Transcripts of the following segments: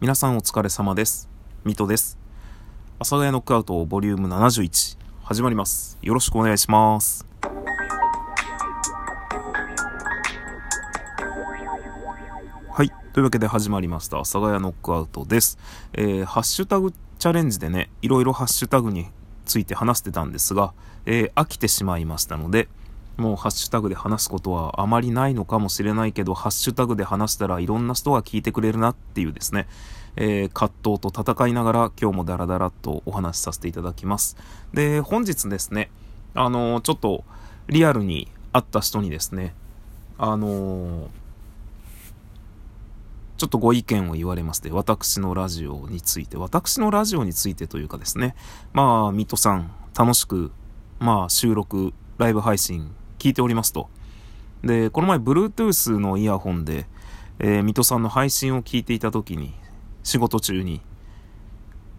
皆さんお疲れ様です。ミトです。阿佐ヶ谷ノックアウトボリューム71始まります。よろしくお願いします。はい。というわけで始まりました。阿佐ヶ谷ノックアウトです。えー、ハッシュタグチャレンジでね、いろいろハッシュタグについて話してたんですが、えー飽きてしまいましたので、もうハッシュタグで話すことはあまりないのかもしれないけど、ハッシュタグで話したらいろんな人が聞いてくれるなっていうですね、えー葛藤と戦いながら今日もダラダラとお話しさせていただきます。で、本日ですね、あのーちょっとリアルに会った人にですね、あのーちょっとご意見を言われまして、私のラジオについて、私のラジオについてというかですね、まあ、水戸さん、楽しく、まあ、収録、ライブ配信、聞いておりますと。で、この前、Bluetooth のイヤホンで、えー水戸さんの配信を聞いていたときに、仕事中に、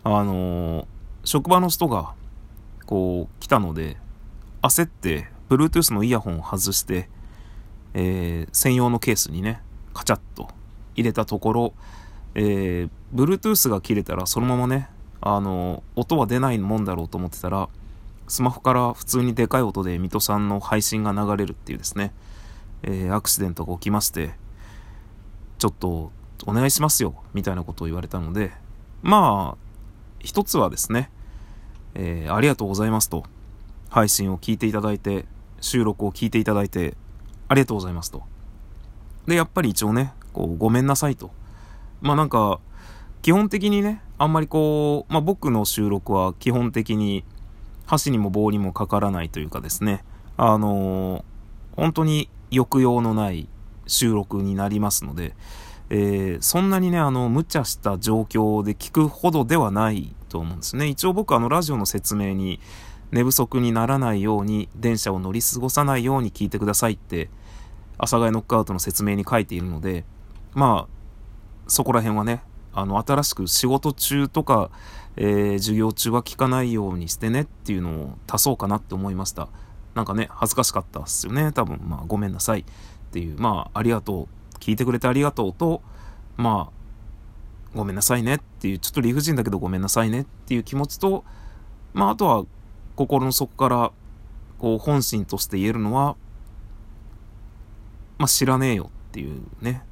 あのー職場の人が、こう、来たので、焦って、Bluetooth のイヤホンを外して、えー専用のケースにね、カチャッと入れたところ、えー、Bluetooth が切れたらそのままね、あの、音は出ないもんだろうと思ってたら、スマホから普通にでかい音で水戸さんの配信が流れるっていうですね、えーアクシデントが起きまして、ちょっとお願いしますよ、みたいなことを言われたので、まあ、一つはですね、えーありがとうございますと、配信を聞いていただいて、収録を聞いていただいて、ありがとうございますと。で、やっぱり一応ね、こう、ごめんなさいと。まあなんか、基本的にね、あんまりこう、まあ僕の収録は基本的に、箸にも棒にもかからないというかですね、あの本当に抑揚のない収録になりますので、えーそんなにね、あの、無茶した状況で聞くほどではないと思うんですね。一応僕あの、ラジオの説明に、寝不足にならないように、電車を乗り過ごさないように聞いてくださいって、阿佐ヶ谷ノックアウトの説明に書いているので、まあ、そこら辺はね、あの、新しく仕事中とか、えー授業中は聞かないようにしてねっていうのを足そうかなって思いました。なんかね、恥ずかしかったっすよね。多分、まあ、ごめんなさいっていう、まあ、ありがとう。聞いてくれてありがとうと、まあ、ごめんなさいねっていう、ちょっと理不尽だけどごめんなさいねっていう気持ちと、まあ、あとは、心の底から、こう、本心として言えるのは、まあ、知らねえよっていうね。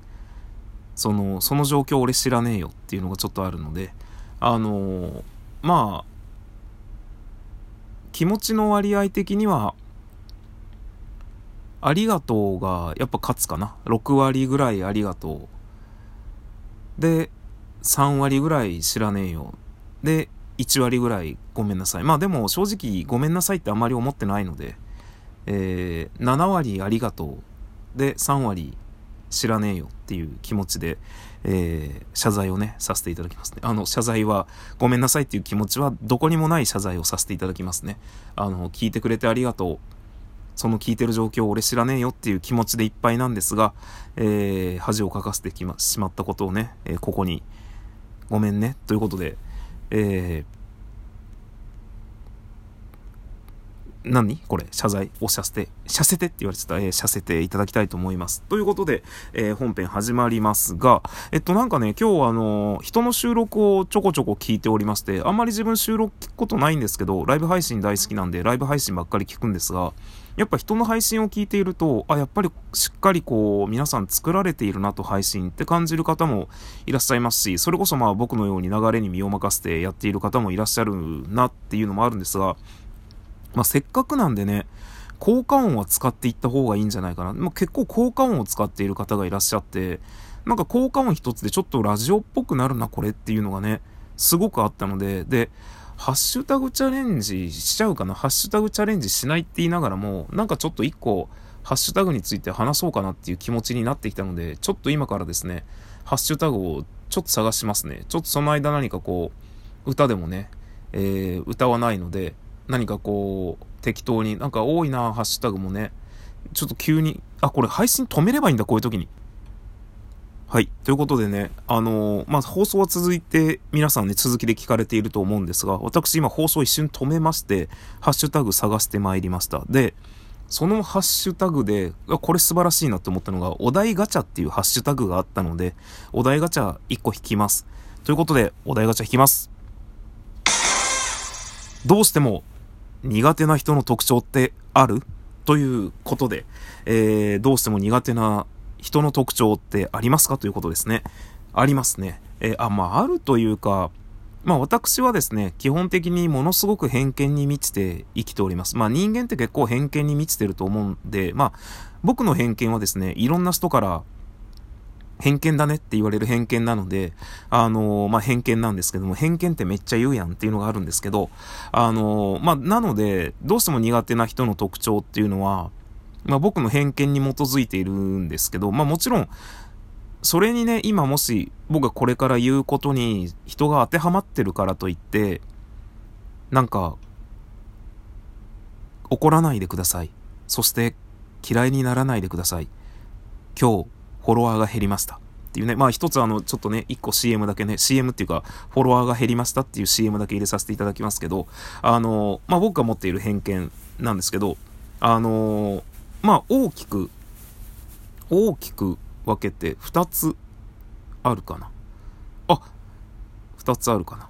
その、その状況俺知らねえよっていうのがちょっとあるので、あのーまあ、気持ちの割合的には、ありがとうがやっぱ勝つかな。6割ぐらいありがとう。で、3割ぐらい知らねえよ。で、1割ぐらいごめんなさい。まあでも正直ごめんなさいってあんまり思ってないので、えー7割ありがとう。で、3割知らねえよっていう気持ちで、えー謝罪をね、させていただきますね。あの、謝罪は、ごめんなさいっていう気持ちは、どこにもない謝罪をさせていただきますね。あの、聞いてくれてありがとう。その聞いてる状況を俺知らねえよっていう気持ちでいっぱいなんですが、えー恥をかかせてきましまったことをね、えーここに、ごめんね、ということで、えー何？これ謝罪？をさせて、させてって言われてた、えー、させていただきたいと思います。ということで、えー本編始まりますが、えっとなんかね、今日はあのー人の収録をちょこちょこ聞いておりまして、あんまり自分収録聞くことないんですけど、ライブ配信大好きなんで、ライブ配信ばっかり聞くんですが、やっぱ人の配信を聞いていると、あ、やっぱりしっかりこう、皆さん作られているなと配信って感じる方もいらっしゃいますし、それこそまあ僕のように流れに身を任せてやっている方もいらっしゃるなっていうのもあるんですが、まあ、せっかくなんでね、効果音は使っていった方がいいんじゃないかな。まあ、結構効果音を使っている方がいらっしゃって、なんか効果音一つでちょっとラジオっぽくなるな、これっていうのがね、すごくあったので、で、ハッシュタグチャレンジしちゃうかな、ハッシュタグチャレンジしないって言いながらも、なんかちょっと一個、ハッシュタグについて話そうかなっていう気持ちになってきたので、ちょっと今からですね、ハッシュタグをちょっと探しますね。ちょっとその間何かこう、歌でもね、えー歌わないので、何かこう、適当に、なんか多いな、ハッシュタグもね。ちょっと急に、あ、これ配信止めればいいんだ、こういう時に。はい。ということでね、あのーまあ、放送は続いて、皆さんね、続きで聞かれていると思うんですが、私今放送一瞬止めまして、ハッシュタグ探してまいりました。で、そのハッシュタグで、これ素晴らしいなって思ったのが、お題ガチャっていうハッシュタグがあったので、お題ガチャ1個引きます。ということで、お題ガチャ引きます。どうしても苦手な人の特徴ってある？ということで、えー、どうしても苦手な人の特徴ってありますか？ということですね。ありますね。えー、あ、まあ、あるというか、まあ私はですね、基本的にものすごく偏見に満ちて生きております。まあ人間って結構偏見に満ちてると思うんで、まあ僕の偏見はですね、いろんな人から偏見だねって言われる偏見なので、あのー、まあ、偏見なんですけども、偏見ってめっちゃ言うやんっていうのがあるんですけど、あのー、まあ、なので、どうしても苦手な人の特徴っていうのは、まあ、僕の偏見に基づいているんですけど、まあ、もちろん、それにね、今もし僕がこれから言うことに人が当てはまってるからといって、なんか、怒らないでください。そして嫌いにならないでください。今日、フォロワーが減りました。っていうね、まあ一つあの、ちょっとね、一個 CM だけね、CM っていうか、フォロワーが減りましたっていう CM だけ入れさせていただきますけど、あの、まあ僕が持っている偏見なんですけど、あの、まあ大きく、大きく分けて2つあるかな。あ、2つあるかな。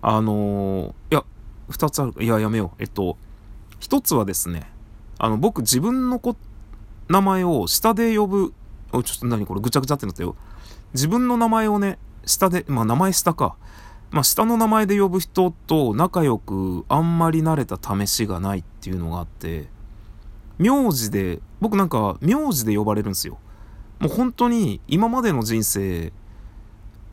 あのいや、2つあるいや、やめよう。えっと、1つはですね、あの、僕自分のこ、名前を下で呼ぶおちょっと何？これぐちゃぐちゃってなったよ。自分の名前をね、下で、まあ名前下か。まあ下の名前で呼ぶ人と仲良くあんまり慣れた試しがないっていうのがあって、名字で、僕なんか名字で呼ばれるんですよ。もう本当に今までの人生、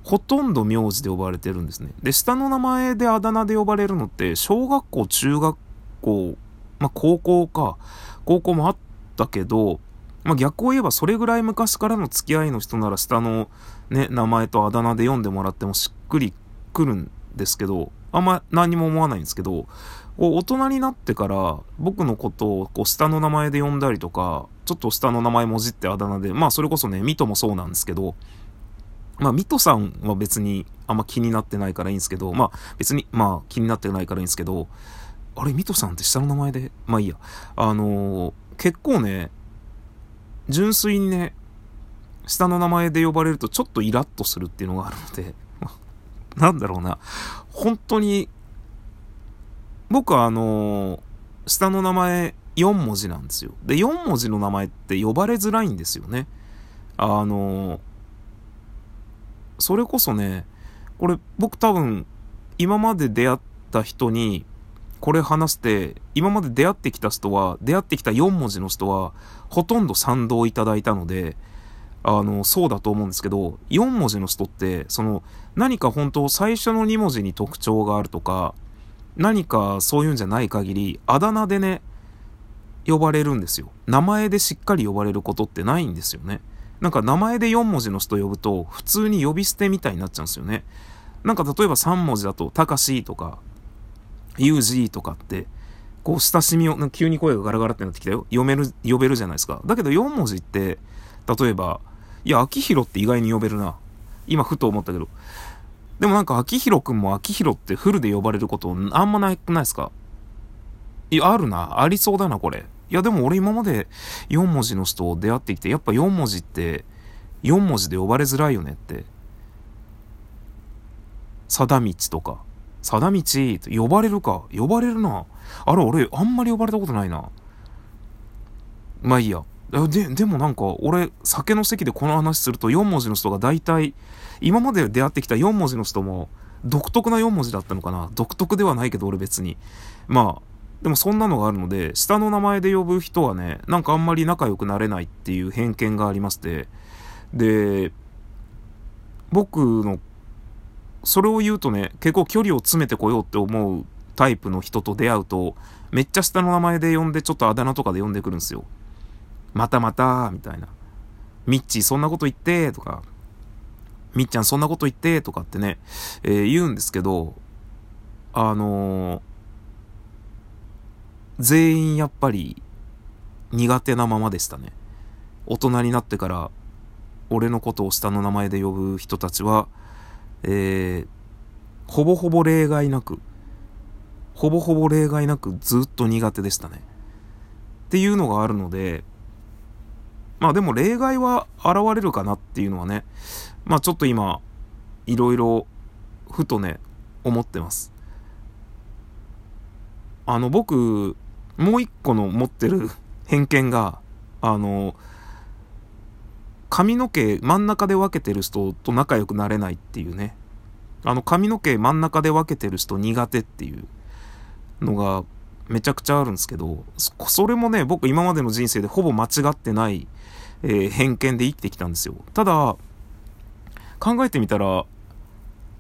ほとんど名字で呼ばれてるんですね。で、下の名前であだ名で呼ばれるのって、小学校、中学校、まあ高校か、高校もあったけど、まあ、逆を言えばそれぐらい昔からの付き合いの人なら下のね、名前とあだ名で読んでもらってもしっくりくるんですけど、あんま何も思わないんですけど、大人になってから僕のことをこう下の名前で呼んだりとか、ちょっと下の名前もじってあだ名で、まあそれこそね、ミトもそうなんですけど、まあミトさんは別にあんま気になってないからいいんですけど、まあ別に、まあ気になってないからいいんですけど、あれミトさんって下の名前で、まあいいや。あのー、結構ね、純粋にね、下の名前で呼ばれるとちょっとイラッとするっていうのがあるので、なんだろうな、本当に、僕はあのー、下の名前4文字なんですよ。で、4文字の名前って呼ばれづらいんですよね。あのー、それこそね、これ僕多分、今まで出会った人に、これ話して、今まで出会ってきた人は、出会ってきた4文字の人は、ほとんど賛同いただいたので、あの、そうだと思うんですけど、4文字の人って、その、何か本当最初の2文字に特徴があるとか、何かそういうんじゃない限り、あだ名でね、呼ばれるんですよ。名前でしっかり呼ばれることってないんですよね。なんか名前で4文字の人呼ぶと、普通に呼び捨てみたいになっちゃうんですよね。なんか例えば3文字だと、たかしとか、ユージーとかって、こう、親しみを、急に声がガラガラってなってきたよ。読める、呼べるじゃないですか。だけど4文字って、例えば、いや、秋広って意外に呼べるな。今、ふと思ったけど。でもなんか、秋広くんも秋広ってフルで呼ばれることあんまないくないですか？いや、あるな。ありそうだな、これ。いや、でも俺今まで4文字の人を出会ってきて、やっぱ4文字って、4文字で呼ばれづらいよねって。貞道とか、貞道、呼ばれるか。呼ばれるな。あれ、俺、あんまり呼ばれたことないな。まあいいや。で、でもなんか、俺、酒の席でこの話すると4文字の人が大体、今まで出会ってきた4文字の人も、独特な4文字だったのかな。独特ではないけど、俺別に。まあ、でもそんなのがあるので、下の名前で呼ぶ人はね、なんかあんまり仲良くなれないっていう偏見がありまして、で、僕のそれを言うとね、結構距離を詰めてこようって思うタイプの人と出会うと、めっちゃ下の名前で呼んで、ちょっとあだ名とかで呼んでくるんですよ。またまた、みたいな。ミッチーそんなこと言って、とか、みっちゃんそんなこと言って、とかってね、えー、言うんですけど、あのー、全員やっぱり苦手なままでしたね。大人になってから、俺のことを下の名前で呼ぶ人たちは、えー、ほぼほぼ例外なく、ほぼほぼ例外なくずっと苦手でしたね。っていうのがあるので、まあでも例外は現れるかなっていうのはね、まあちょっと今、いろいろ、ふとね、思ってます。あの、僕、もう一個の持ってる偏見が、あの、髪の毛真ん中で分けてる人と仲良くなれないっていうね。あの髪の毛真ん中で分けてる人苦手っていうのがめちゃくちゃあるんですけど、それもね、僕今までの人生でほぼ間違ってない、えー、偏見で生きてきたんですよ。ただ、考えてみたら、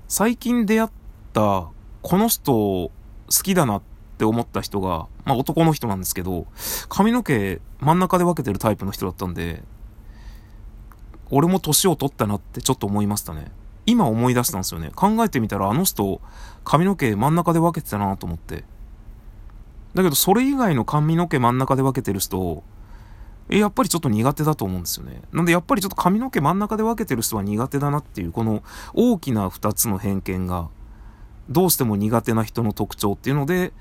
最近出会ったこの人好きだなって思った人が、まあ男の人なんですけど、髪の毛真ん中で分けてるタイプの人だったんで、俺も年を取ったなってちょっと思いましたね。今思い出したんですよね。考えてみたらあの人、髪の毛真ん中で分けてたなと思って。だけどそれ以外の髪の毛真ん中で分けてる人、やっぱりちょっと苦手だと思うんですよね。なんでやっぱりちょっと髪の毛真ん中で分けてる人は苦手だなっていう、この大きな2つの偏見が、どうしても苦手な人の特徴っていうので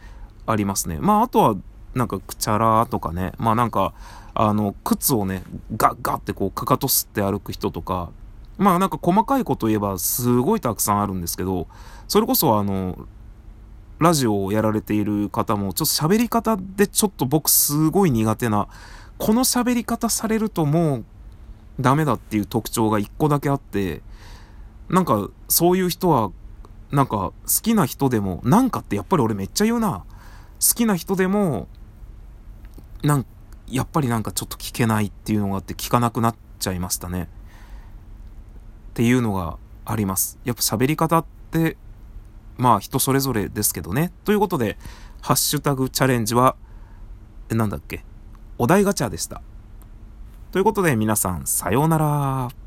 ありますね。まああとは、なんかくちゃらとかね、まあなんか、あの、靴をね、ガッガッってこう、かかと吸って歩く人とか、まあなんか細かいこと言えばすごいたくさんあるんですけど、それこそあの、ラジオをやられている方も、ちょっと喋り方でちょっと僕すごい苦手な、この喋り方されるともうダメだっていう特徴が一個だけあって、なんかそういう人は、なんか好きな人でも、なんかってやっぱり俺めっちゃ言うな。好きな人でも、なんかやっぱりなんかちょっと聞けないっていうのがあって聞かなくなっちゃいましたね。っていうのがあります。やっぱ喋り方って、まあ人それぞれですけどね。ということで、ハッシュタグチャレンジは、なんだっけ、お題ガチャでした。ということで皆さん、さようなら。